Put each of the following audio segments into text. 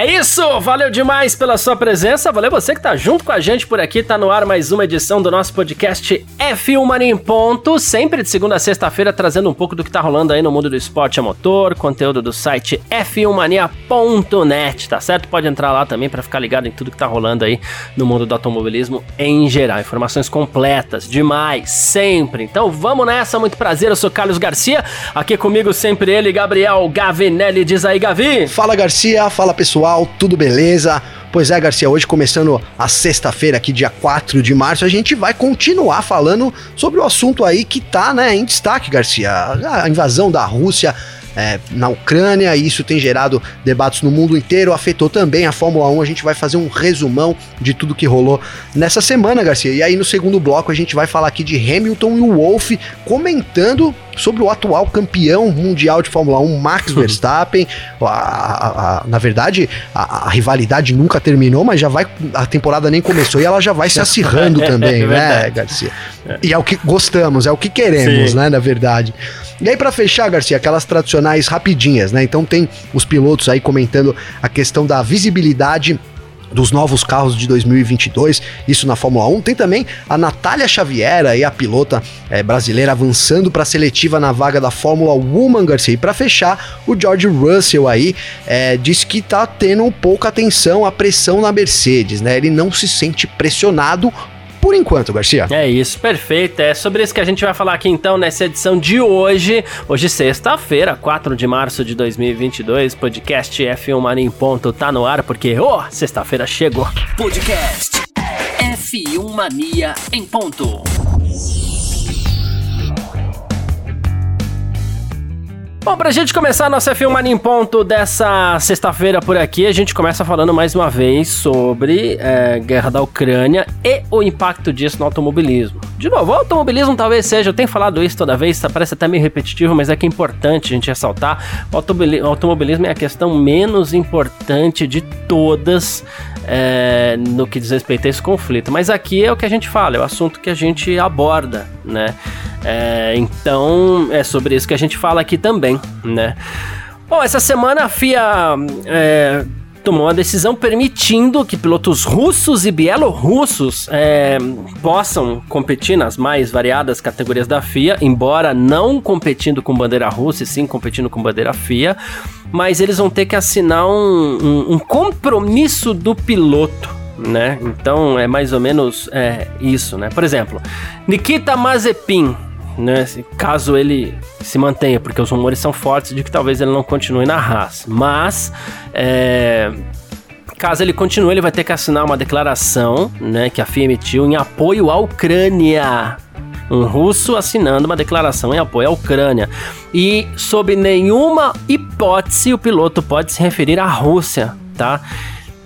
É isso, valeu demais pela sua presença, valeu você que tá junto com a gente por aqui, tá no ar mais uma edição do nosso podcast F1 Mania em Ponto, sempre de segunda a sexta-feira trazendo um pouco do que tá rolando aí no mundo do esporte a motor, conteúdo do site f1mania.net, tá certo? Pode entrar lá também para ficar ligado em tudo que tá rolando aí no mundo do automobilismo em geral, informações completas, demais, sempre. Então vamos nessa, muito prazer, eu sou Carlos Garcia, aqui comigo sempre ele, Gabriel Gavinelli, diz aí Gavi. Fala Garcia, fala pessoal pessoal, tudo beleza? Pois é, Garcia, hoje começando a sexta-feira, aqui dia 4 de março, a gente vai continuar falando sobre o assunto aí que tá, né, em destaque, Garcia. A invasão da Rússia é, na Ucrânia, e isso tem gerado debates no mundo inteiro, afetou também a Fórmula 1. A gente vai fazer um resumão de tudo que rolou nessa semana, Garcia. E aí no segundo bloco a gente vai falar aqui de Hamilton e o Wolff comentando sobre o atual campeão mundial de Fórmula 1, Max Verstappen. A, a, a, na verdade, a, rivalidade nunca terminou, mas já vai. A temporada nem começou e ela já vai se acirrando também, é né, Garcia? E é o que gostamos, é o que queremos, Sim. né, na verdade. E aí, para fechar, Garcia, aquelas tradicionais rapidinhas, né? Então tem os pilotos aí comentando a questão da visibilidade dos novos carros de 2022, isso na Fórmula 1. Tem também a Natália Xavier, aí, a pilota é, brasileira, avançando para a seletiva na vaga da Fórmula Woman, Garcia. E para fechar, o George Russell aí é, disse que tá tendo pouca atenção à pressão na Mercedes, né? Ele não se sente pressionado por enquanto, Garcia. É isso, perfeito. É sobre isso que a gente vai falar aqui então nessa edição de hoje. Hoje, sexta-feira, 4 de março de 2022. Podcast F1 Mania em ponto tá no ar porque, oh, sexta-feira chegou. Podcast F1 Mania em ponto. Bom, pra gente começar a nossa Filmar em Ponto dessa sexta-feira por aqui, a gente começa falando mais uma vez sobre é, guerra da Ucrânia e o impacto disso no automobilismo. De novo, o automobilismo talvez seja, eu tenho falado isso toda vez, parece até meio repetitivo, mas é que é importante a gente ressaltar, o automobilismo é a questão menos importante de todas é, no que diz respeito a esse conflito. Mas aqui é o que a gente fala, é o assunto que a gente aborda, né? É, então é sobre isso que a gente fala aqui também, né? Bom, essa semana a FIA é, tomou uma decisão permitindo que pilotos russos e bielorrussos é, possam competir nas mais variadas categorias da FIA, embora não competindo com bandeira russa e sim competindo com bandeira FIA, mas eles vão ter que assinar um, um, um compromisso do piloto. Né? Então é mais ou menos é, isso, né? Por exemplo, Nikita Mazepin, né? Caso ele se mantenha, porque os rumores são fortes de que talvez ele não continue na Haas. Mas, é, caso ele continue, ele vai ter que assinar uma declaração, né, que a FIA emitiu em apoio à Ucrânia. Um russo assinando uma declaração em apoio à Ucrânia. E, sob nenhuma hipótese, o piloto pode se referir à Rússia, tá?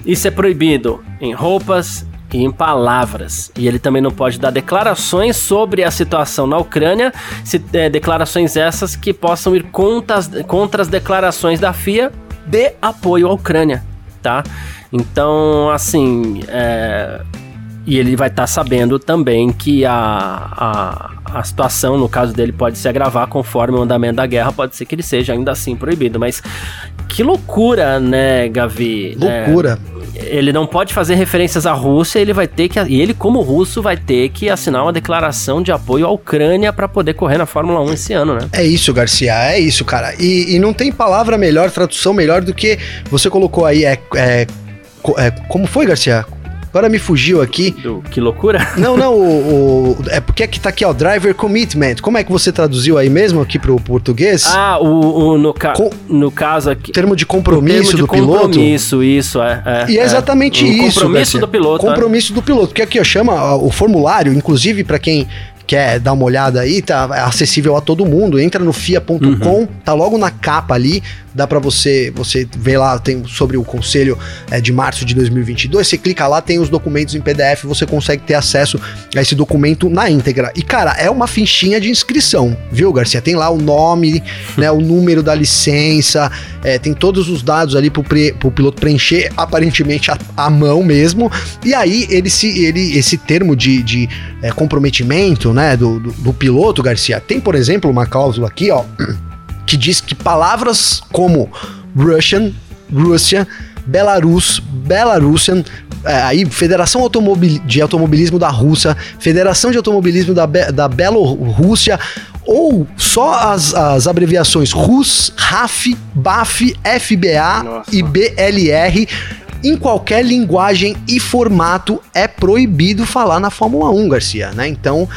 Isso é proibido em roupas, e em palavras. E ele também não pode dar declarações sobre a situação na Ucrânia, se, é, declarações essas que possam ir contra as, contra as declarações da FIA de apoio à Ucrânia, tá? Então, assim, é, e ele vai estar tá sabendo também que a, a, a situação, no caso dele, pode se agravar conforme o andamento da guerra, pode ser que ele seja ainda assim proibido. Mas que loucura, né, Gavi? Loucura. É, ele não pode fazer referências à Rússia, ele vai ter que. E ele, como russo, vai ter que assinar uma declaração de apoio à Ucrânia para poder correr na Fórmula 1 esse ano, né? É isso, Garcia, é isso, cara. E, e não tem palavra melhor, tradução melhor do que você colocou aí, é, é, é como foi, Garcia? Agora me fugiu aqui. Do, que loucura? Não, não, o, o, é porque aqui tá aqui, ó, driver commitment. Como é que você traduziu aí mesmo aqui pro português? Ah, o, o no, ca Com, no caso aqui. Termo de compromisso termo de do compromisso, piloto. Compromisso, isso, é. é e é exatamente é. isso. Compromisso do piloto. Compromisso é. do piloto. Porque aqui, ó, chama o formulário, inclusive para quem quer dar uma olhada aí, tá acessível a todo mundo. Entra no fia.com, uhum. tá logo na capa ali, dá para você você ver lá tem sobre o conselho é, de março de 2022. Você clica lá, tem os documentos em PDF, você consegue ter acesso a esse documento na íntegra. E cara, é uma fichinha de inscrição, viu, Garcia? Tem lá o nome, né, o número da licença, é, tem todos os dados ali pro, pre, pro piloto preencher, aparentemente a, a, mão mesmo. E aí ele se ele esse termo de, de é, comprometimento, né, do, do, do piloto, Garcia, tem por exemplo uma cláusula aqui, ó que diz que palavras como Russian, Rússia, Belarus, Belarusian, é, aí Federação Automobil de Automobilismo da Rússia, Federação de Automobilismo da, Be da Belorússia, ou só as, as abreviações RUS, RAF, BAF, FBA Nossa. e BLR em qualquer linguagem e formato é proibido falar na Fórmula 1, Garcia, né? Então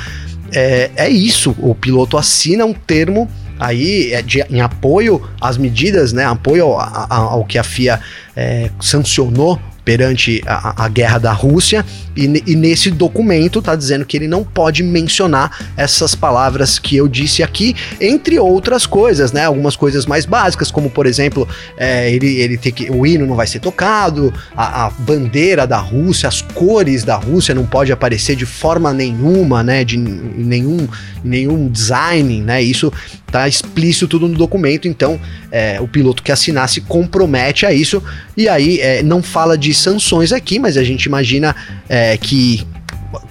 é, é isso. O piloto assina um termo aí é de, em apoio às medidas, né, apoio ao, ao que a FIA é, sancionou perante a, a, guerra da Rússia, e, e nesse documento está dizendo que ele não pode mencionar essas palavras que eu disse aqui, entre outras coisas, né? Algumas coisas mais básicas, como por exemplo, é, ele, ele tem que. O hino não vai ser tocado, a, a, bandeira da Rússia, as cores da Rússia não pode aparecer de forma nenhuma, né? De nenhum, nenhum design, né? Isso tá explícito tudo no documento, então é, o piloto que assinar se compromete a isso, e aí é, não fala de sanções aqui, mas a gente imagina é, que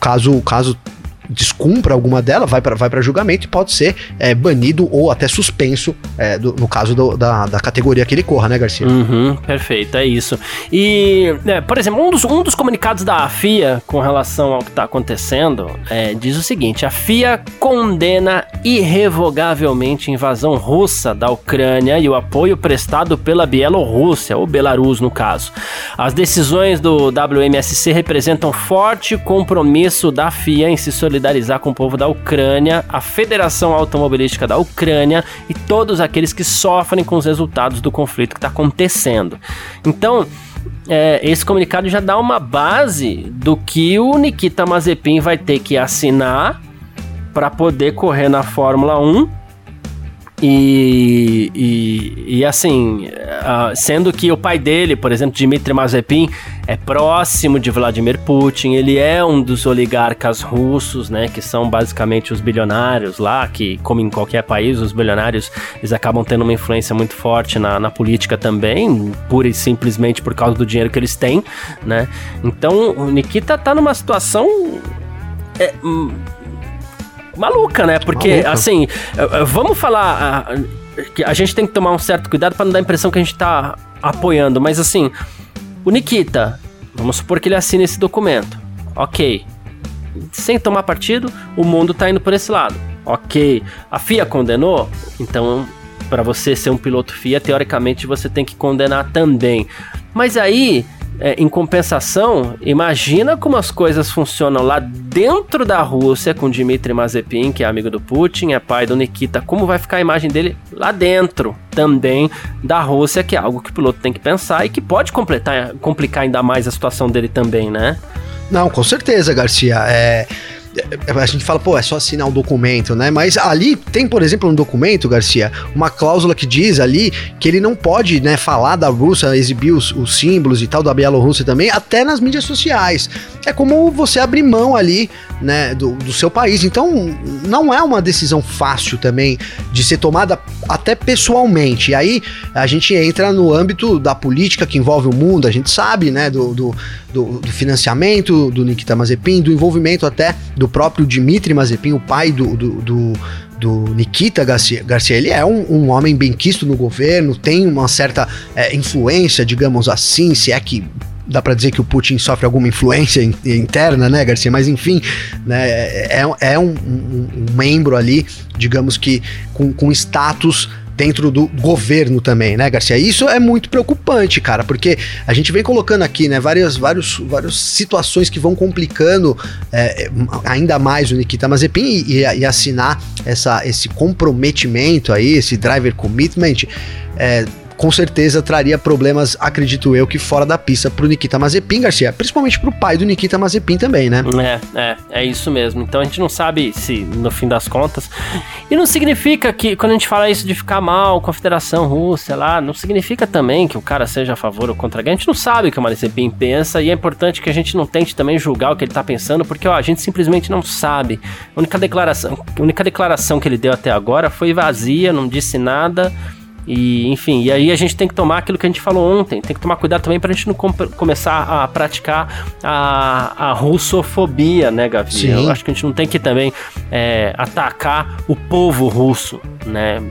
caso, caso descumpra alguma delas, vai para vai julgamento e pode ser é, banido ou até suspenso, é, do, no caso do, da, da categoria que ele corra, né, Garcia? Uhum, perfeito, é isso. E, é, por exemplo, um dos, um dos comunicados da FIA com relação ao que está acontecendo é, diz o seguinte: a FIA condena irrevogavelmente a invasão russa da Ucrânia e o apoio prestado pela Bielorrússia, ou Belarus no caso. As decisões do WMSC representam forte compromisso da FIA em se solidarizar solidarizar com o povo da Ucrânia, a Federação Automobilística da Ucrânia e todos aqueles que sofrem com os resultados do conflito que está acontecendo. Então, é, esse comunicado já dá uma base do que o Nikita Mazepin vai ter que assinar para poder correr na Fórmula 1 e, e, e, assim, uh, sendo que o pai dele, por exemplo, Dmitry Mazepin, é próximo de Vladimir Putin, ele é um dos oligarcas russos, né, que são basicamente os bilionários lá, que, como em qualquer país, os bilionários, eles acabam tendo uma influência muito forte na, na política também, pura e simplesmente por causa do dinheiro que eles têm, né. Então, o Nikita tá numa situação... É, hum, maluca, né? Porque, maluca. assim, vamos falar. Ah, que a gente tem que tomar um certo cuidado para não dar a impressão que a gente tá apoiando, mas assim, o Nikita, vamos supor que ele assine esse documento. Ok. Sem tomar partido, o mundo tá indo por esse lado. Ok. A FIA condenou? Então, para você ser um piloto FIA, teoricamente você tem que condenar também. Mas aí, é, em compensação, imagina como as coisas funcionam lá dentro da Rússia com Dmitry Mazepin, que é amigo do Putin, é pai do Nikita. Como vai ficar a imagem dele lá dentro também da Rússia, que é algo que o piloto tem que pensar e que pode completar, complicar ainda mais a situação dele também, né? Não, com certeza, Garcia. É a gente fala, pô, é só assinar um documento, né? Mas ali tem, por exemplo, um documento, Garcia, uma cláusula que diz ali que ele não pode, né, falar da Rússia, exibir os, os símbolos e tal da Bielorrússia também, até nas mídias sociais. É como você abrir mão ali, né, do, do seu país. Então, não é uma decisão fácil também de ser tomada até pessoalmente. E aí a gente entra no âmbito da política que envolve o mundo, a gente sabe, né, do, do, do, do financiamento do Nikita Mazepin, do envolvimento até do próprio Dmitry Mazepin, o pai do, do, do do Nikita Garcia, Garcia ele é um, um, homem bem quisto no governo, tem uma certa é, influência, digamos assim, se é que dá para dizer que o Putin sofre alguma influência in, interna, né, Garcia? Mas enfim, né, é, é um, um, um membro ali, digamos que com, com status dentro do governo também, né, Garcia? Isso é muito preocupante, cara, porque a gente vem colocando aqui, né, várias, vários, várias situações que vão complicando é, ainda mais o Nikita Mazepin e, e, assinar essa, esse comprometimento aí, esse driver commitment. É, com certeza traria problemas, acredito eu, que fora da pista pro Nikita Mazepin, Garcia, principalmente pro pai do Nikita Mazepin também, né? É, é, é isso mesmo. Então a gente não sabe se, no fim das contas. E não significa que, quando a gente fala isso de ficar mal com a Federação Russa lá, não significa também que o cara seja a favor ou contra a guerra. A gente não sabe o que o Mazepin pensa e é importante que a gente não tente também julgar o que ele tá pensando, porque ó, a gente simplesmente não sabe. A única declaração, a única declaração que ele deu até agora foi vazia, não disse nada. E, enfim, e aí a gente tem que tomar aquilo que a gente falou ontem, tem que tomar cuidado também pra gente não com começar a praticar a, a russofobia, né, Gavi? Sim. Eu acho que a gente não tem que também é, atacar o povo russo, né?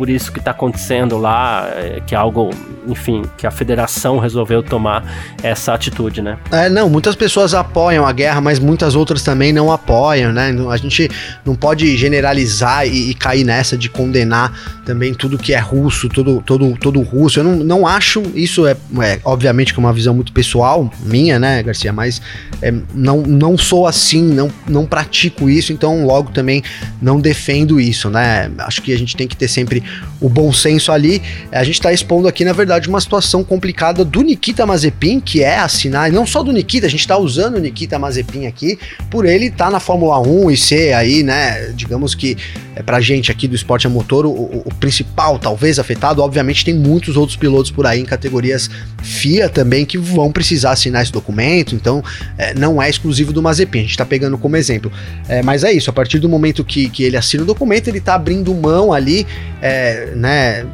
Por isso que está acontecendo lá, é, que é algo, enfim, que a federação resolveu tomar essa atitude, né? É, não, muitas pessoas apoiam a guerra, mas muitas outras também não apoiam, né? A gente não pode generalizar e, e cair nessa de condenar também tudo que é russo, todo, todo, todo russo. Eu não, não acho, isso é, é obviamente que é uma visão muito pessoal minha, né, Garcia, mas é, não, não sou assim, não, não pratico isso, então logo também não defendo isso, né? Acho que a gente tem que ter sempre o bom senso ali. A gente está expondo aqui, na verdade, uma situação complicada do Nikita Mazepin, que é assinar, não só do Nikita, a gente está usando o Nikita Mazepin aqui, por ele estar tá na Fórmula 1 e ser aí, né, digamos que é pra gente aqui do esporte a motor, o, o, principal, talvez, afetado. Obviamente, tem muitos outros pilotos por aí em categorias FIA também que vão precisar assinar esse documento, então é, não é exclusivo do Mazepin, a gente está pegando como exemplo. É, mas é isso, a partir do momento que, que ele assina o documento, ele está abrindo mão ali é, né?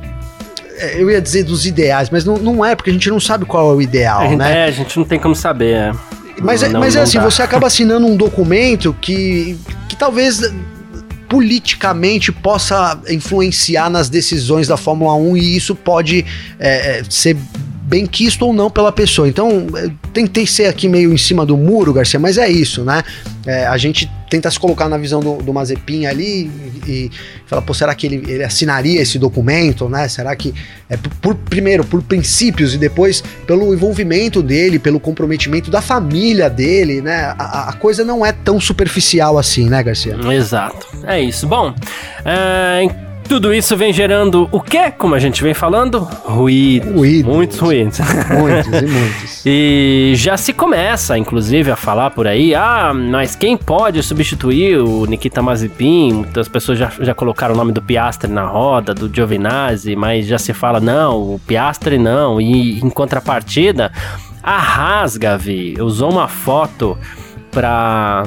É, eu ia dizer dos ideais, mas não, não é, porque a gente não sabe qual é o ideal, é, né? É, a gente não tem como saber. É. Mas, é, não, mas é assim, dá. você acaba assinando um documento que, que talvez politicamente possa influenciar nas decisões da Fórmula 1 e isso pode é, ser bem quisto ou não pela pessoa. Então, tentei ser aqui meio em cima do muro, Garcia, mas é isso, né? É, a gente tenta se colocar na visão do, do Mazepin ali e, e fala, pô, será que ele, ele, assinaria esse documento, né? Será que, é, por, primeiro, por princípios e depois pelo envolvimento dele, pelo comprometimento da família dele, né? A, a coisa não é tão superficial assim, né, Garcia? Exato, é isso. Bom, é, tudo isso vem gerando o quê? Como a gente vem falando? Ruídos. ruídos. Muitos ruídos. Muitos e muitos. e já se começa, inclusive, a falar por aí, ah, mas quem pode substituir o Nikita Mazepin? Muitas pessoas já, já colocaram o nome do Piastri na roda, do Giovinazzi, mas já se fala, não, o Piastri não. E em contrapartida, a Haas, Gavi, usou uma foto para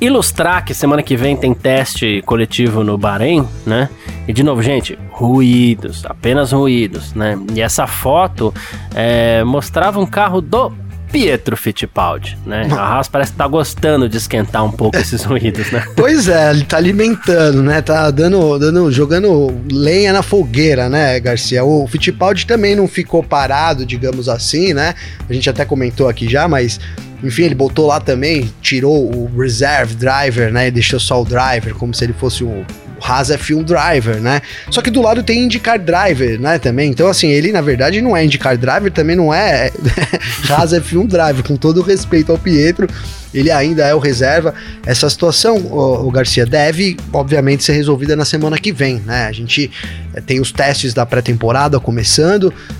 ilustrar que semana que vem tem teste coletivo no Bahrein, né? E de novo, gente, ruídos, apenas ruídos, né? E essa foto é, mostrava um carro do Pietro Fittipaldi, né? A Haas parece que tá gostando de esquentar um pouco esses ruídos, né? Pois é, ele tá alimentando, né? Tá dando, dando, jogando lenha na fogueira, né, Garcia? O Fittipaldi também não ficou parado, digamos assim, né? A gente até comentou aqui já, mas enfim, ele botou lá também, tirou o reserve driver, né? E deixou só o driver, como se ele fosse um Haas F1 driver, né? Só que do lado tem IndyCar driver, né, também. Então, assim, ele na verdade não é IndyCar driver, também não é Haas F1 driver, com todo o respeito ao Pietro, ele ainda é o reserva. Essa situação, o, o Garcia, deve, obviamente, ser resolvida na semana que vem, né? A gente eh, tem os testes da pré-temporada começando, é,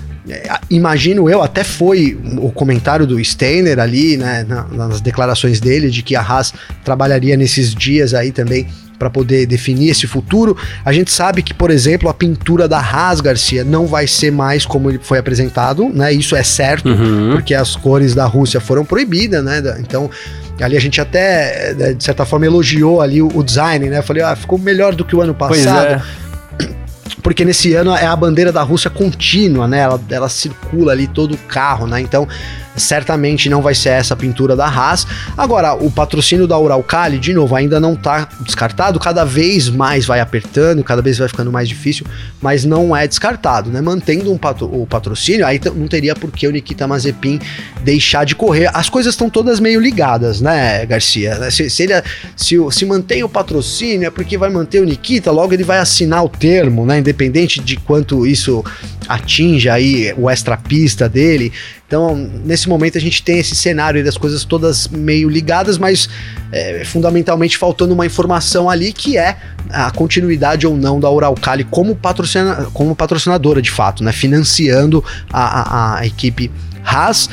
imagino eu, até foi o comentário do Steiner ali, né, nas declarações dele, de que a Haas trabalharia nesses dias aí também para poder definir esse futuro. A gente sabe que, por exemplo, a pintura da Haas Garcia não vai ser mais como ele foi apresentado, né? Isso é certo, uhum. porque as cores da Rússia foram proibidas, né? Então, ali a gente até, de certa forma, elogiou ali o, design, né? Falei, ah, ficou melhor do que o ano passado. Porque nesse ano é a bandeira da Rússia contínua, né? Ela, ela circula ali todo o carro, né? Então certamente não vai ser essa pintura da Haas. Agora, o patrocínio da Uralcali, de novo, ainda não está descartado, cada vez mais vai apertando, cada vez vai ficando mais difícil, mas não é descartado, né? Mantendo um patro o patrocínio, aí não teria por que o Nikita Mazepin deixar de correr. As coisas estão todas meio ligadas, né, Garcia? Se, se ele se, se mantém o patrocínio, é porque vai manter o Nikita, logo ele vai assinar o termo, né? Independente de quanto isso atinja aí o extra pista dele. Então, nesse momento a gente tem esse cenário das coisas todas meio ligadas, mas é, fundamentalmente faltando uma informação ali que é a continuidade ou não da Uralcali como, patrocina, como patrocinadora de fato, né? Financiando a, a, a equipe Haas.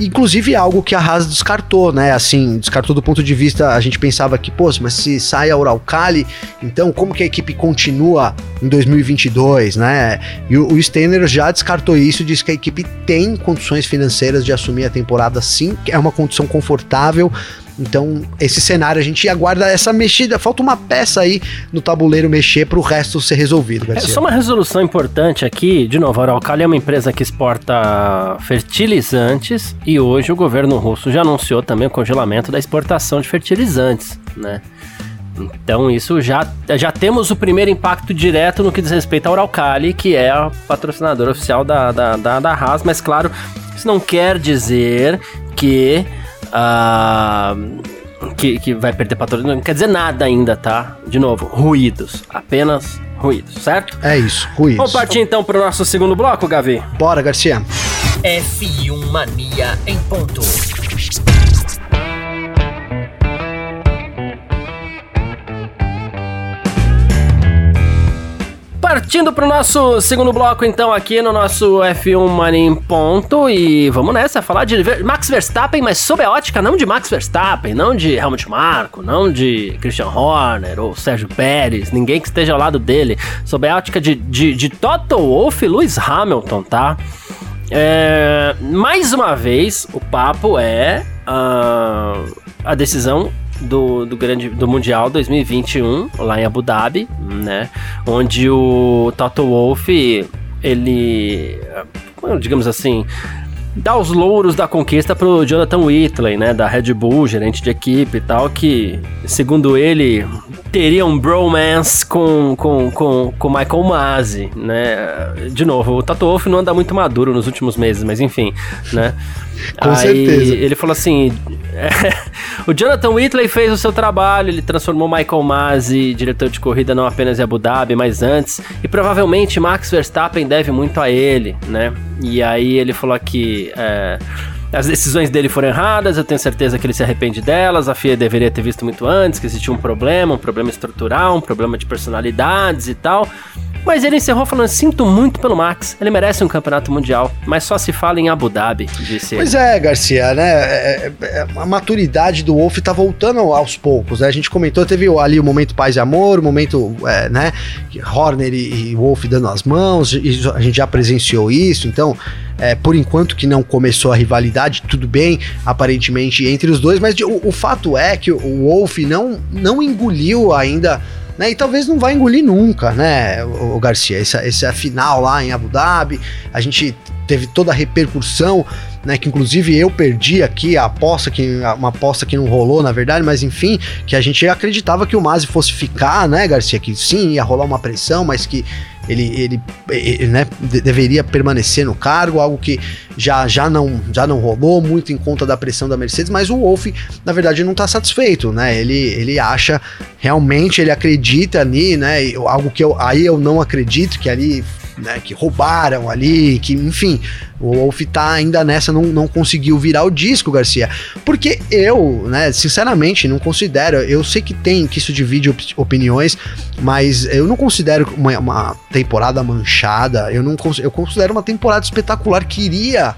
Inclusive algo que a Haas descartou, né? Assim, descartou do ponto de vista, a gente pensava que, pô, mas se sai a Uralcali, então como que a equipe continua em 2022, né? E o, o Steiner já descartou isso, disse que a equipe tem condições financeiras de assumir a temporada sim, é uma condição confortável, então, esse cenário a gente aguarda essa mexida. Falta uma peça aí no tabuleiro mexer para o resto ser resolvido. Garcia. É só uma resolução importante aqui. De novo, a Araucália é uma empresa que exporta fertilizantes e hoje o governo russo já anunciou também o congelamento da exportação de fertilizantes, né? Então, isso já, já temos o primeiro impacto direto no que diz respeito à Uralcali, que é a patrocinadora oficial da, da, da, da Haas, mas claro, isso não quer dizer que Uh, que, que vai perder patrocínio. Não quer dizer nada ainda, tá? De novo, ruídos. Apenas ruídos, certo? É isso, ruídos. Vamos partir então para o nosso segundo bloco, Gavi? Bora, Garcia. F1 Mania em ponto. Partindo pro nosso segundo bloco, então, aqui no nosso F1 Money em ponto. E vamos nessa, falar de Max Verstappen, mas sob a ótica não de Max Verstappen, não de Helmut Marko, não de Christian Horner ou Sérgio Pérez, ninguém que esteja ao lado dele. Sob a ótica de, de, de Toto Wolff e Lewis Hamilton, tá? É, mais uma vez, o papo é uh, a decisão do, do, grande, do Mundial 2021, lá em Abu Dhabi, né? Onde o Toto Wolff, ele, digamos assim, dá os louros da conquista pro Jonathan Whitley, né, da Red Bull, gerente de equipe e tal, que, segundo ele, teria um bromance com com, com, com Michael Masi, né? De novo, o Toto Wolff não anda muito maduro nos últimos meses, mas enfim, né? Com Aí, certeza. Ele falou assim: o Jonathan Whitley fez o seu trabalho, ele transformou Michael Masi, diretor de corrida, não apenas em Abu Dhabi, mas antes, e provavelmente Max Verstappen deve muito a ele, né? E aí ele falou que. É, as decisões dele foram erradas, eu tenho certeza que ele se arrepende delas, a FIA deveria ter visto muito antes que existia um problema, um problema estrutural, um problema de personalidades e tal. Mas ele encerrou falando: Sinto muito pelo Max, ele merece um campeonato mundial, mas só se fala em Abu Dhabi, disse Pois é, Garcia, né? É, é, é, a maturidade do Wolf tá voltando aos poucos, né? A gente comentou, teve ali o momento paz e amor, o momento, é, né? Horner e, e Wolf dando as mãos, a gente já presenciou isso, então. É, por enquanto que não começou a rivalidade, tudo bem, aparentemente, entre os dois, mas o, o fato é que o Wolf não, não engoliu ainda né? E talvez não vai engolir nunca, né, o, Garcia? Essa, essa final lá em Abu Dhabi, a gente teve toda a repercussão, né? Que inclusive eu perdi aqui a aposta, que, uma aposta que não rolou, na verdade, mas enfim, que a gente acreditava que o Mazi fosse ficar, né, Garcia? Que sim, ia rolar uma pressão, mas que ele, ele, ele né, deveria permanecer no cargo, algo que já, já, não, já não rolou muito em conta da pressão da Mercedes, mas o Wolff, na verdade, não está satisfeito, né? Ele, ele acha, realmente, ele acredita ali, né? Algo que eu, aí eu não acredito, que ali né, que roubaram ali, que, enfim, o Wolf tá ainda nessa, não, não conseguiu virar o disco, Garcia. Porque eu, né, sinceramente, não considero, eu sei que tem, que isso divide op opiniões, mas eu não considero uma, uma temporada manchada, eu não eu considero uma temporada espetacular, queria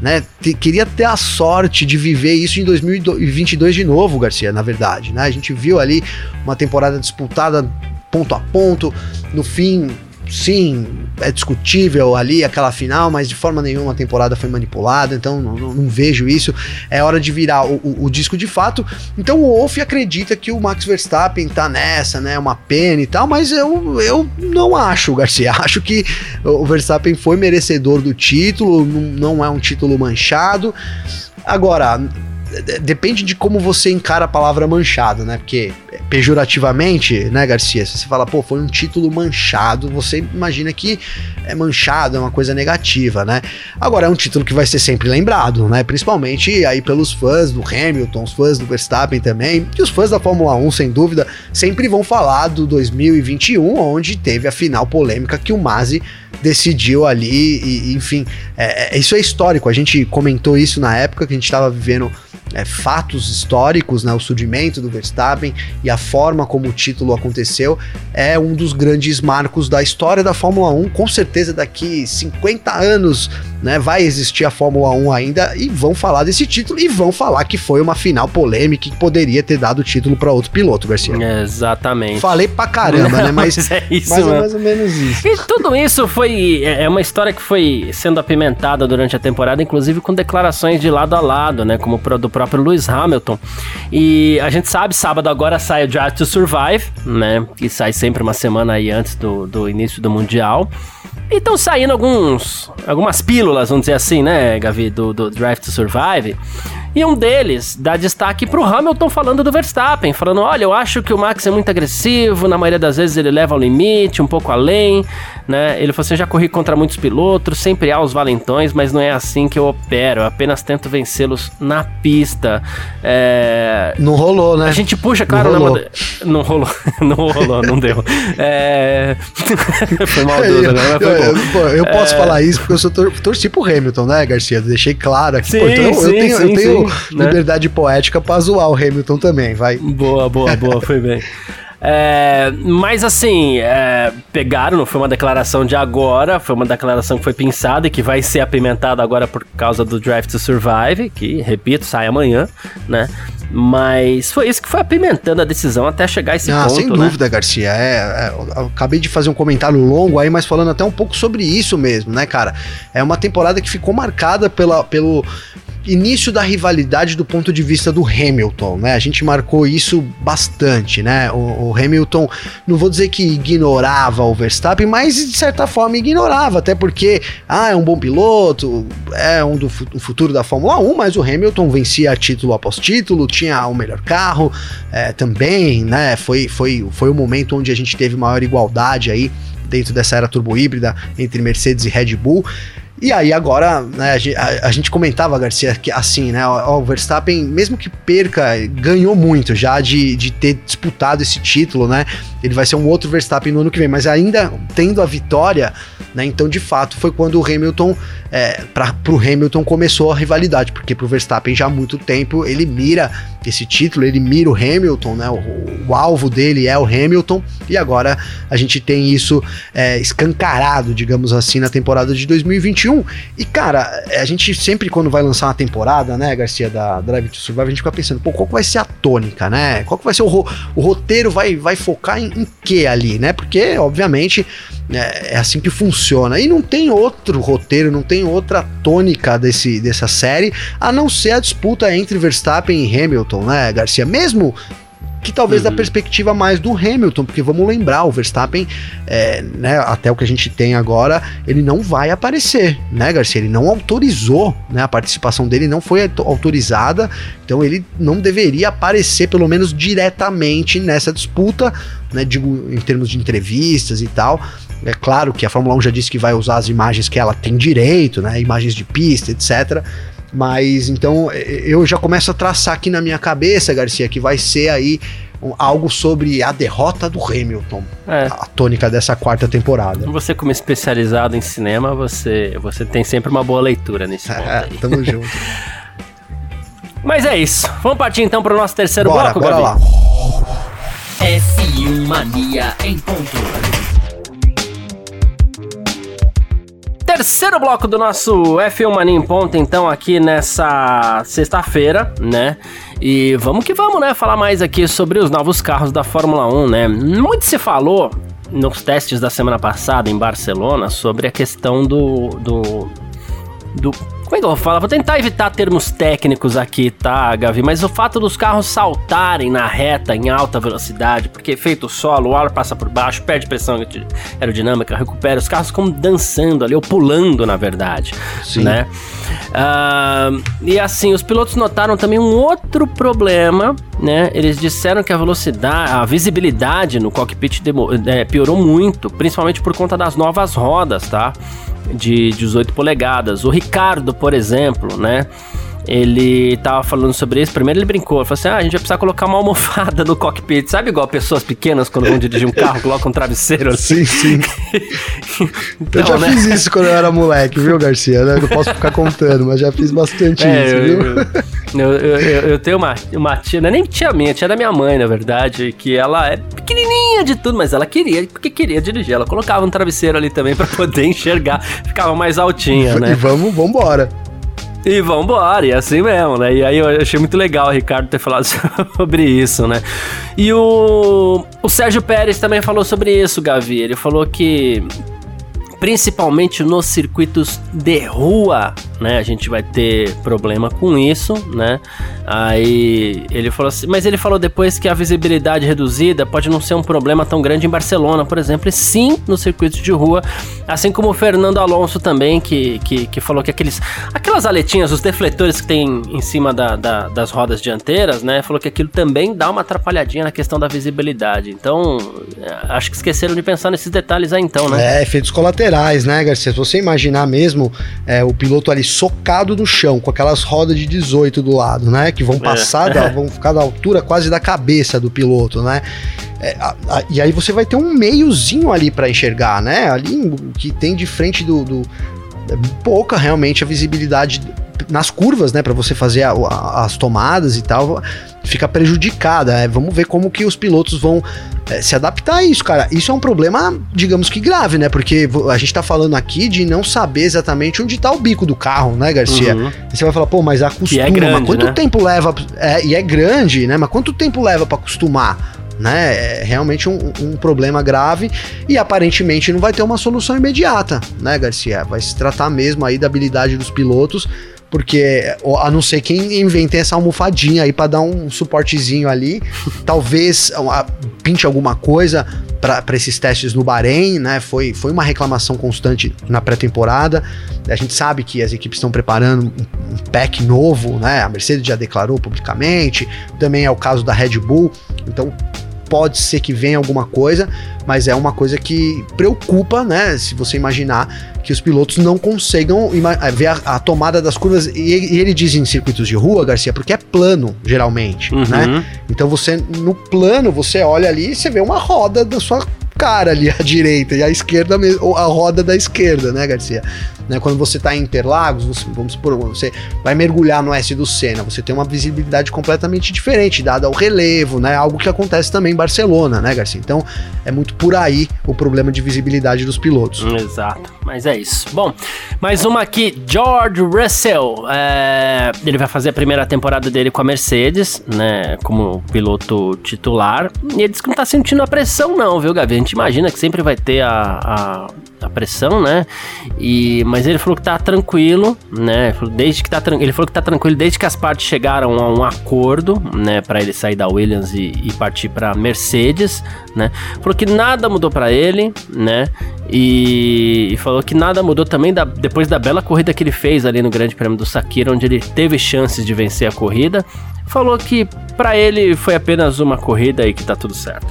né, queria ter a sorte de viver isso em 2022 de novo, Garcia, na verdade, né? A gente viu ali uma temporada disputada ponto a ponto, no fim sim, é discutível ali aquela final, mas de forma nenhuma a temporada foi manipulada, então não, não, não vejo isso. É hora de virar o, o, o, disco de fato. Então o Wolff acredita que o Max Verstappen tá nessa, né? Uma pena e tal, mas eu, eu não acho, Garcia. Acho que o Verstappen foi merecedor do título, não, não é um título manchado. Agora, depende de como você encara a palavra manchado, né? Porque pejorativamente, né, Garcia? Se você fala, pô, foi um título manchado, você imagina que é manchado, é uma coisa negativa, né? Agora é um título que vai ser sempre lembrado, né? Principalmente aí pelos fãs do Hamilton, os fãs do Verstappen também, e os fãs da Fórmula 1, sem dúvida, sempre vão falar do 2021, onde teve a final polêmica que o Masi decidiu ali, e, enfim, é, é, isso é histórico. A gente comentou isso na época que a gente estava vivendo é, fatos históricos, né, o surgimento do Verstappen e a forma como o título aconteceu, é um dos grandes marcos da história da Fórmula 1. Com certeza, daqui 50 anos né, vai existir a Fórmula 1 ainda e vão falar desse título e vão falar que foi uma final polêmica que poderia ter dado o título para outro piloto, Garcia. exatamente. Falei pra caramba, né? Mas, é isso, mas é mais ou menos isso. E tudo isso foi. É, é uma história que foi sendo apimentada durante a temporada, inclusive com declarações de lado a lado, né? Como do próprio Lewis Hamilton. E a gente sabe, sábado agora sai o Drive to Survive, né? Que sai sempre uma semana aí antes do, do início do Mundial. E estão saindo alguns, algumas pílulas, vamos dizer assim, né, Gavi, do, do Drive to Survive. E um deles dá destaque pro Hamilton falando do Verstappen, falando: olha, eu acho que o Max é muito agressivo, na maioria das vezes ele leva ao limite, um pouco além, né? Ele falou assim: eu já corri contra muitos pilotos, sempre há os valentões, mas não é assim que eu opero, eu apenas tento vencê-los na pista. É... Não rolou, né? A gente puxa, claro, não rolou, na... não, rolou não rolou, não deu. É... foi maldoso, eu, né? Mas eu, foi eu, bom. eu posso falar isso porque eu sou tor torci pro Hamilton, né, Garcia? Deixei claro aqui. Sim, Pô, então eu sim, tenho, sim, eu tenho né? liberdade poética pra zoar o Hamilton também, vai. Boa, boa, boa, foi bem. É, mas assim, é, pegaram, não foi uma declaração de agora, foi uma declaração que foi pensada e que vai ser apimentada agora por causa do Drive to Survive, que, repito, sai amanhã, né? Mas foi isso que foi apimentando a decisão até chegar a esse Ah, ponto, sem né? dúvida, Garcia. É, é, eu acabei de fazer um comentário longo aí, mas falando até um pouco sobre isso mesmo, né, cara? É uma temporada que ficou marcada pela, pelo início da rivalidade do ponto de vista do Hamilton, né? A gente marcou isso bastante, né? O, o Hamilton, não vou dizer que ignorava o Verstappen, mas de certa forma ignorava, até porque, ah, é um bom piloto, é um do fu- futuro da Fórmula 1, mas o Hamilton vencia título após título, tinha o melhor carro, é, também, né? Foi, foi, foi o momento onde a gente teve maior igualdade aí dentro dessa era turbo híbrida entre Mercedes e Red Bull. E aí agora, né, a, a- gente comentava, Garcia, que assim, né, ó, o Verstappen, mesmo que perca, ganhou muito já de, de ter disputado esse título, né? Ele vai ser um outro Verstappen no ano que vem, mas ainda tendo a vitória, né? Então, de fato, foi quando o Hamilton, é, para pro Hamilton começou a rivalidade, porque pro Verstappen já há muito tempo ele mira esse título, ele mira o Hamilton, né? O, o alvo dele é o Hamilton, e agora a gente tem isso é, escancarado, digamos assim, na temporada de 2021. E, cara, a gente sempre, quando vai lançar uma temporada, né, Garcia, da Drive to Survive, a gente fica pensando, pô, qual que vai ser a tônica, né? Qual que vai ser o, ro- o roteiro, vai, vai focar em, em que ali, né? Porque, obviamente, é, é assim que funciona. E não tem outro roteiro, não tem outra tônica desse, dessa série, a não ser a disputa entre Verstappen e Hamilton, né, Garcia? Mesmo que talvez da Uhum. perspectiva mais do Hamilton, porque vamos lembrar, o Verstappen, é, né, até o que a gente tem agora, ele não vai aparecer, né, Garcia? Ele não autorizou, né, a participação dele não foi auto- autorizada, então ele não deveria aparecer, pelo menos diretamente nessa disputa, né, digo, em termos de entrevistas e tal. É claro que a Fórmula 1 já disse que vai usar as imagens que ela tem direito, né, imagens de pista, etc. Mas então eu já começo a traçar aqui na minha cabeça, Garcia, que vai ser aí um- algo sobre a derrota do Hamilton, É. a tônica dessa quarta temporada. Você, como especializado em cinema, você, você tem sempre uma boa leitura nesse ponto É, aí. tamo junto. Mas é isso. Vamos partir então para o nosso terceiro bora, bloco, bora Gabi? lá. F1 Mania em ponto. Terceiro bloco do nosso F1 Mania em ponto, então, aqui nessa sexta-feira, né? E vamos que vamos, né? Falar mais aqui sobre os novos carros da Fórmula 1, né? Muito se falou nos testes da semana passada em Barcelona sobre a questão do. do, do como Como é que eu vou falar? Vou tentar evitar termos técnicos aqui, tá, Gavi? Mas o fato dos carros saltarem na reta em alta velocidade, porque efeito solo, o ar passa por baixo, perde pressão aerodinâmica, recupera, os carros ficam dançando ali, ou pulando, na verdade. Sim. Né? Uh, e assim, os pilotos notaram também um outro problema, né? Eles disseram que a velocidade, a visibilidade no cockpit demo, é, piorou muito, principalmente por conta das novas rodas, tá? De 18 polegadas. O Ricardo, por exemplo, né? Ele tava falando sobre isso. Primeiro ele brincou, ele falou assim: ah, a gente vai precisar colocar uma almofada no cockpit. Sabe igual pessoas pequenas quando vão dirigir um carro, colocam um travesseiro assim? Sim, sim. então, eu já né? fiz isso quando eu era moleque, viu, Garcia? Não posso ficar contando, mas já fiz bastante é, isso, viu? Eu, eu, eu, eu, tenho uma, uma tia, não é nem tia minha, tia da minha mãe, na verdade, que ela é pequenininha de tudo, mas ela queria, porque queria dirigir. Ela colocava um travesseiro ali também para poder enxergar, ficava mais altinha, né? E vamos, vamos embora. E vambora, e é assim mesmo, né? E aí eu achei muito legal o Ricardo ter falado sobre isso, né? E o, o Sérgio Pérez também falou sobre isso, Gavi. Ele falou que principalmente nos circuitos de rua, né? A gente vai ter problema com isso, né? Aí ele falou assim, mas ele falou depois que a visibilidade reduzida pode não ser um problema tão grande em Barcelona, por exemplo, e sim nos circuitos de rua, assim como o Fernando Alonso também, que, que, que falou que aqueles, aquelas aletinhas, os defletores que tem em cima da, da, das rodas dianteiras, né? Falou que aquilo também dá uma atrapalhadinha na questão da visibilidade. Então, é, acho que esqueceram de pensar nesses detalhes aí então, né? É, efeitos colaterais, né, Garcia? Se você imaginar mesmo é, o piloto ali socado no chão, com aquelas rodas de 18 do lado, né? Que vão é. passar, da, vão ficar da altura quase da cabeça do piloto, né? É, a, a, e aí você vai ter um meiozinho ali para enxergar, né? Ali que tem de frente do, do pouca realmente a visibilidade nas curvas, né, para você fazer a, a, as tomadas e tal, fica prejudicada. É, vamos ver como que os pilotos vão é, se adaptar a isso, cara. Isso é um problema, digamos que grave, né? Porque a gente tá falando aqui de não saber exatamente onde tá o bico do carro, né, Garcia? Uhum. você vai falar, pô, mas acostuma, é grande, mas quanto né? tempo leva? É, e é grande, né? Mas quanto tempo leva para acostumar? Né? É realmente um, um, problema grave e aparentemente não vai ter uma solução imediata, né, Garcia? Vai se tratar mesmo aí da habilidade dos pilotos porque a não ser quem inventem essa almofadinha aí para dar um suportezinho ali, talvez pinte alguma coisa para esses testes no Bahrein, né? Foi, foi uma reclamação constante na pré-temporada. A gente sabe que as equipes estão preparando um, um pack novo, né? A Mercedes já declarou publicamente, também é o caso da Red Bull. Então pode ser que venha alguma coisa, mas é uma coisa que preocupa, né? Se você imaginar que os pilotos não consigam eh, ver a, a tomada das curvas. E, e, ele diz em circuitos de rua, Garcia, porque é plano, geralmente, uhum. né? Então você, no plano, você olha ali e você vê uma roda da sua cara ali à direita e à esquerda, ou a roda da esquerda, né, Garcia? Né, quando você está em Interlagos, você, vamos supor, você vai mergulhar no S do Senna, você tem uma visibilidade completamente diferente, dada o relevo, né? Algo que acontece também em Barcelona, né, Garcia? Então é muito por aí o problema de visibilidade dos pilotos. Exato, mas é isso. Bom, mais uma aqui, George Russell. É, ele vai fazer a primeira temporada dele com a Mercedes, né? Como piloto titular. E ele disse que não tá sentindo a pressão, não, viu, Gavi? A gente imagina que sempre vai ter a, a, a pressão, né? E, mas ele falou que tá tranquilo, né? Desde que tá, ele falou que tá tranquilo desde que as partes chegaram a um acordo, né? Para ele sair da Williams e, e partir para Mercedes, né? Falou que nada mudou para ele, né? E, e, falou que nada mudou também da, depois da bela corrida que ele fez ali no Grande Prêmio do Sakira, onde ele teve chances de vencer a corrida. Falou que para ele foi apenas uma corrida e que tá tudo certo.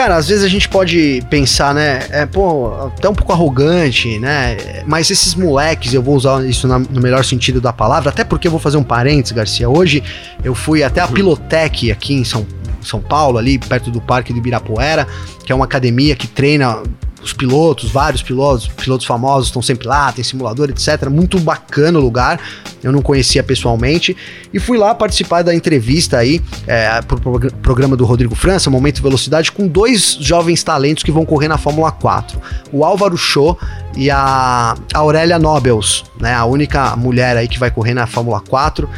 Cara, às vezes a gente pode pensar, né? É, pô, até um pouco arrogante, né? Mas esses moleques, eu vou usar isso na, no melhor sentido da palavra, até porque eu vou fazer um parênteses, Garcia. Hoje eu fui até a uhum. Pilotec aqui em São, São Paulo, ali perto do Parque do Ibirapuera, que é uma academia que treina os pilotos, vários pilotos, pilotos famosos estão sempre lá, tem simulador, etc. Muito bacana o lugar, eu não conhecia pessoalmente. E fui lá participar da entrevista aí, é, pro programa do Rodrigo França, Momento de Velocidade, com dois jovens talentos que vão correr na Fórmula 4. O Álvaro Show e a Aurélia Nobels, né? A única mulher aí que vai correr na Fórmula 4.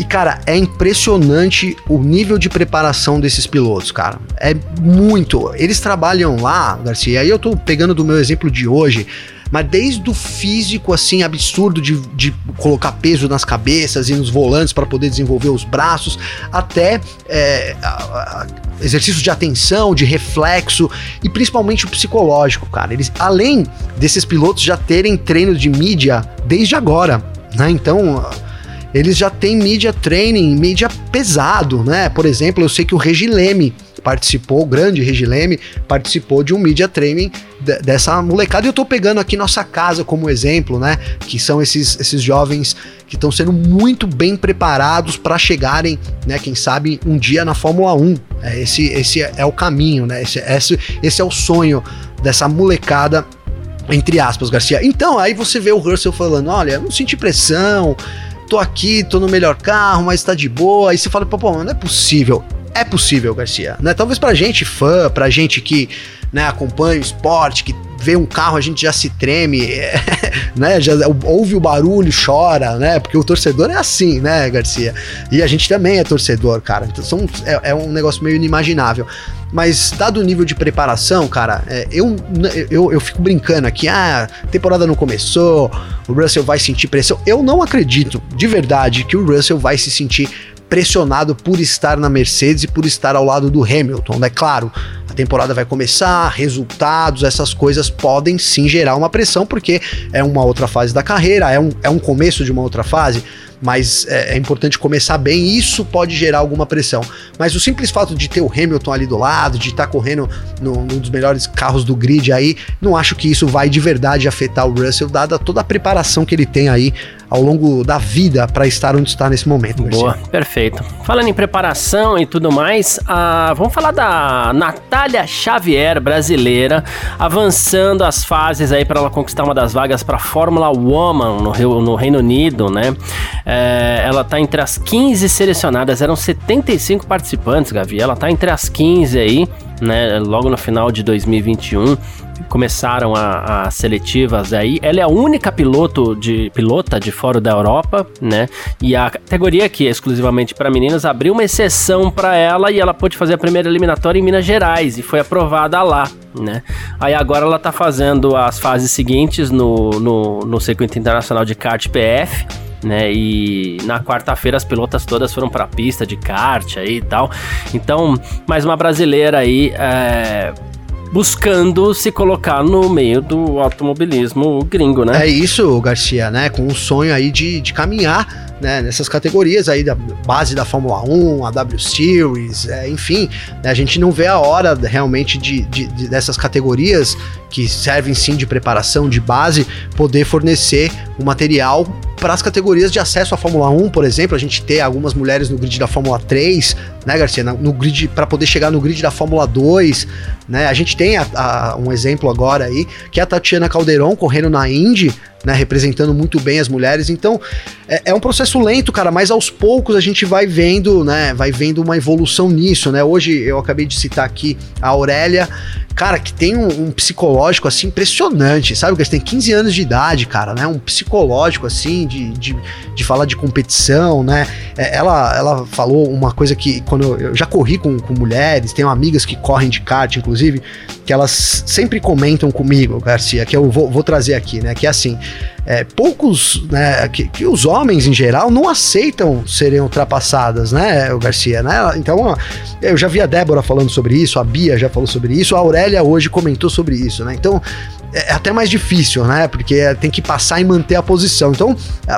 E, cara, é impressionante o nível de preparação desses pilotos, cara. É muito. Eles trabalham lá, Garcia, aí eu tô pegando do meu exemplo de hoje. mas desde o físico, assim, absurdo de, de colocar peso nas cabeças e nos volantes para poder desenvolver os braços, até é, a, a, exercícios de atenção, de reflexo e principalmente o psicológico, cara. Eles, além desses pilotos já terem treino de mídia desde agora, né? Então eles já têm mídia training, mídia pesado, né? Por exemplo, eu sei que o Regileme participou, o grande Regileme, participou de um media training dessa molecada. E eu tô pegando aqui nossa casa como exemplo, né? Que são esses, esses jovens que estão sendo muito bem preparados para chegarem, né? Quem sabe um dia na Fórmula 1. É, esse, esse é o caminho, né? Esse, esse, esse é o sonho dessa molecada entre aspas, Garcia. Então, aí você vê o Russell falando: olha, eu não senti pressão, tô aqui, tô no melhor carro, mas tá de boa. Aí você fala, pô, pô não é possível é possível, Garcia, né? Talvez pra gente fã, pra gente que né, acompanha o esporte, que vê um carro, a gente já se treme, né? Já ouve o barulho, chora, né? Porque o torcedor é assim, né, Garcia? E a gente também é torcedor, cara. Então são, é, é um negócio meio inimaginável. Mas, dado o nível de preparação, cara, é, eu, eu, eu fico brincando aqui, ah, a temporada não começou, o Russell vai sentir pressão. Eu não acredito, de verdade, que o Russell vai se sentir pressionado por estar na Mercedes e por estar ao lado do Hamilton, né? Claro, a temporada vai começar, resultados, essas coisas podem sim gerar uma pressão, porque é uma outra fase da carreira, é um, é um começo de uma outra fase mas é, é, importante começar bem e isso pode gerar alguma pressão. Mas o simples fato de ter o Hamilton ali do lado, de estar tá correndo num dos melhores carros do grid aí, não acho que isso vai de verdade afetar o Russell, dada toda a preparação que ele tem aí ao longo da vida para estar onde está nesse momento. Boa, perfeito. Falando em preparação e tudo mais, uh, vamos falar da Natália Xavier, brasileira, avançando as fases aí para ela conquistar uma das vagas para Fórmula Woman no, no, Reino Unido, né? É, ela tá entre as 15 selecionadas, eram 75 participantes, Gavi. Ela tá entre as 15 aí, né? Logo no final de 2021 começaram as seletivas aí. Ela é a única piloto de pilota de fora da Europa, né? E a categoria que é exclusivamente para meninas abriu uma exceção para ela e ela pôde fazer a primeira eliminatória em Minas Gerais e foi aprovada lá, né? Aí agora ela tá fazendo as fases seguintes no, no, no circuito internacional de kart PF né? E na quarta-feira as pilotas todas foram para a pista de kart aí e tal. Então, mais uma brasileira aí é, buscando se colocar no meio do automobilismo gringo, né? É isso, Garcia, né? Com o sonho aí de, de caminhar né, nessas categorias aí da base da Fórmula 1, a W Series, é, enfim, né, a gente não vê a hora realmente de, de, de, dessas categorias que servem sim de preparação, de base, poder fornecer o material para as categorias de acesso à Fórmula 1, por exemplo, a gente ter algumas mulheres no grid da Fórmula 3, né, Garcia, no grid para poder chegar no grid da Fórmula 2, né? A gente tem a, a, um exemplo agora aí, que é a Tatiana Calderon correndo na Indy, né, representando muito bem as mulheres. Então, é, é, um processo lento, cara, mas aos poucos a gente vai vendo, né, vai vendo uma evolução nisso, né? Hoje eu acabei de citar aqui a Aurélia, cara, que tem um, um assim impressionante, sabe? Que tem 15 anos de idade, cara, né? Um psicológico assim de, de, de falar de competição, né? É, ela, ela falou uma coisa que quando eu, eu já corri com, com mulheres, tenho amigas que correm de kart, inclusive, que elas sempre comentam comigo, Garcia, que eu vou, vou trazer aqui, né? Que é assim, é, poucos, né, que, que, os homens em geral não aceitam serem ultrapassadas, né, o Garcia, né? Então, eu já vi a Débora falando sobre isso, a Bia já falou sobre isso, a Aurélia hoje comentou sobre isso, né? Então, é, é até mais difícil, né? Porque tem que passar e manter a posição. Então,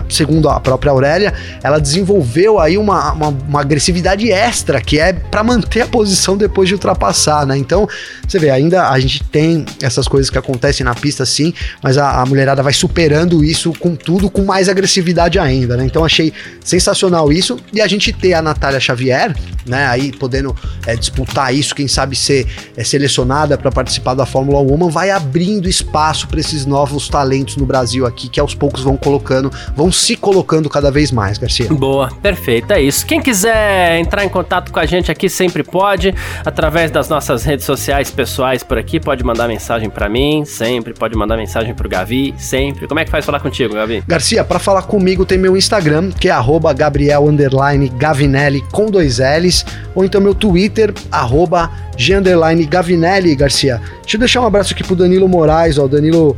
segundo a própria Aurélia, ela desenvolveu aí uma, uma, uma agressividade extra, que é para manter a posição depois de ultrapassar, né? Então, você vê, ainda a gente tem essas coisas que acontecem na pista, sim, mas a, a mulherada vai superando isso com tudo, com mais agressividade ainda, né? Então, achei sensacional isso. E a gente ter a Natália Xavier, né? Aí podendo é, disputar isso, quem sabe ser é, selecionada para participar da Fórmula Woman, vai abrindo espaço espaço para esses novos talentos no Brasil aqui, que aos poucos vão colocando, vão se colocando cada vez mais, Garcia. Boa, perfeito, é isso. Quem quiser entrar em contato com a gente aqui sempre pode, através das nossas redes sociais pessoais por aqui, pode mandar mensagem para mim, sempre, pode mandar mensagem pro Gavi, sempre. Como é que faz falar contigo, Gavi? Garcia, para falar comigo tem meu Instagram, que é Gabriel Gavinelli com dois L's, ou então meu Twitter, arroba G Gavinelli Garcia. Deixa eu deixar um abraço aqui pro Danilo Moraes, ó. O Danilo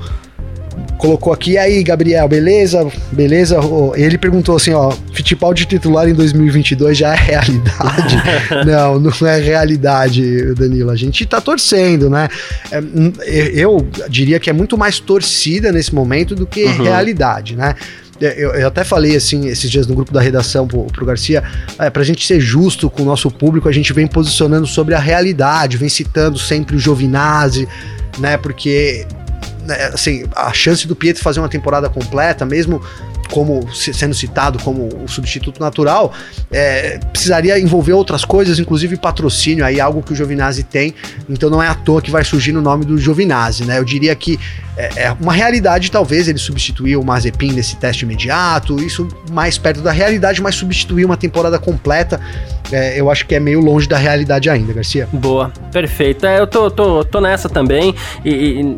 colocou aqui, e aí, Gabriel, beleza? Beleza? Ele perguntou assim, ó, Fittipaldi titular em 2022 já é realidade? não, não é realidade, Danilo. A gente tá torcendo, né? É, eu diria que é muito mais torcida nesse momento do que uhum. realidade, né? É, eu, eu, até falei assim esses dias no grupo da redação pro, pro Garcia, é, pra gente ser justo com o nosso público, a gente vem posicionando sobre a realidade, vem citando sempre o Giovinazzi, né? Porque assim, a chance do Pietro fazer uma temporada completa, mesmo como sendo citado como o substituto natural, é, precisaria envolver outras coisas, inclusive patrocínio, aí algo que o Giovinazzi tem, então não é à toa que vai surgir no nome do Giovinazzi, né? Eu diria que é, é uma realidade, talvez ele substituir o Mazepin nesse teste imediato, isso mais perto da realidade, mas substituir uma temporada completa, é, eu acho que é meio longe da realidade ainda, Garcia. Boa, perfeito. É, eu tô, tô, tô nessa também, e, e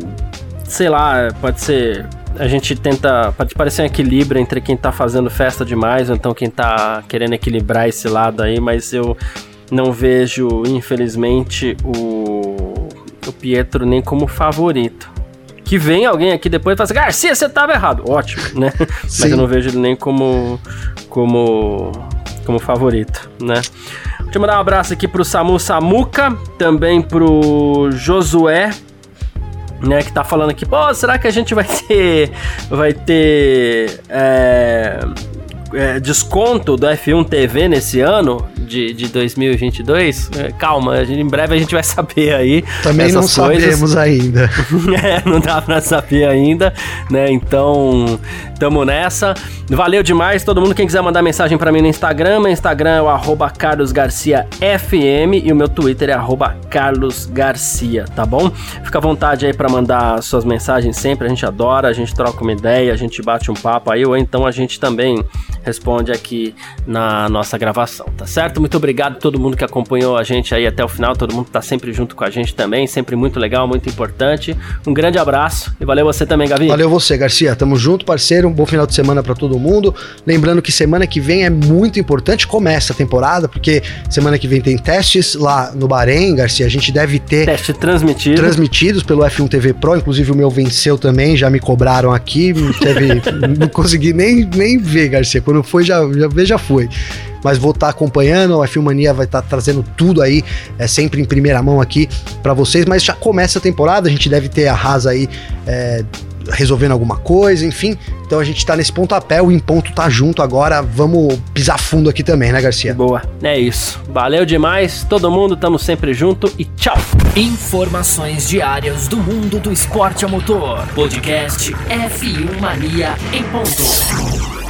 sei lá, pode ser a gente tenta. Pode parecer um equilíbrio entre quem tá fazendo festa demais, ou então quem tá querendo equilibrar esse lado aí, mas eu não vejo, infelizmente, o, o Pietro nem como favorito. Que vem alguém aqui depois e fala assim, Garcia, você tava errado. Ótimo, né? Sim. Mas eu não vejo ele nem como. como. como favorito, né? Deixa eu mandar um abraço aqui pro Samu Samuca, também pro Josué né, que tá falando aqui, pô, será que a gente vai ter vai ter é, é, desconto do F1 TV nesse ano de, de 2022? É, calma, gente, em breve a gente vai saber aí. Também não coisas. sabemos ainda. é, não dá pra saber ainda, né? Então, tamo nessa. Valeu demais, todo mundo. Quem quiser mandar mensagem para mim no Instagram, meu Instagram é o carlosgarciafm e o meu Twitter é carlosgarcia, tá bom? Fica à vontade aí para mandar suas mensagens sempre, a gente adora, a gente troca uma ideia, a gente bate um papo aí, ou então a gente também responde aqui na nossa gravação, tá certo? Muito obrigado a todo mundo que acompanhou a gente aí até o final, todo mundo que tá sempre junto com a gente também, sempre muito legal, muito importante. Um grande abraço e valeu você também, Gavi. Valeu você, Garcia. Tamo junto, parceiro. Um bom final de semana para todo mundo. Lembrando que semana que vem é muito importante, começa a temporada, porque semana que vem tem testes lá no Bahrein, Garcia. A gente deve ter. Teste transmitido. Transmitidos pelo F1 TV Pro, inclusive o meu venceu também, já me cobraram aqui. Teve, não consegui nem, nem ver, Garcia. Quando foi, já, já já foi mas vou estar tá acompanhando. A Filmania vai estar tá trazendo tudo aí, é sempre em primeira mão aqui para vocês. Mas já começa a temporada, a gente deve ter a Haas aí é, resolvendo alguma coisa, enfim. Então a gente tá nesse pontapé, o Em Ponto tá junto agora. Vamos pisar fundo aqui também, né, Garcia? Boa. É isso. Valeu demais, todo mundo, tamo sempre junto e tchau. Informações diárias do mundo do esporte a motor. Podcast F1 Mania em ponto.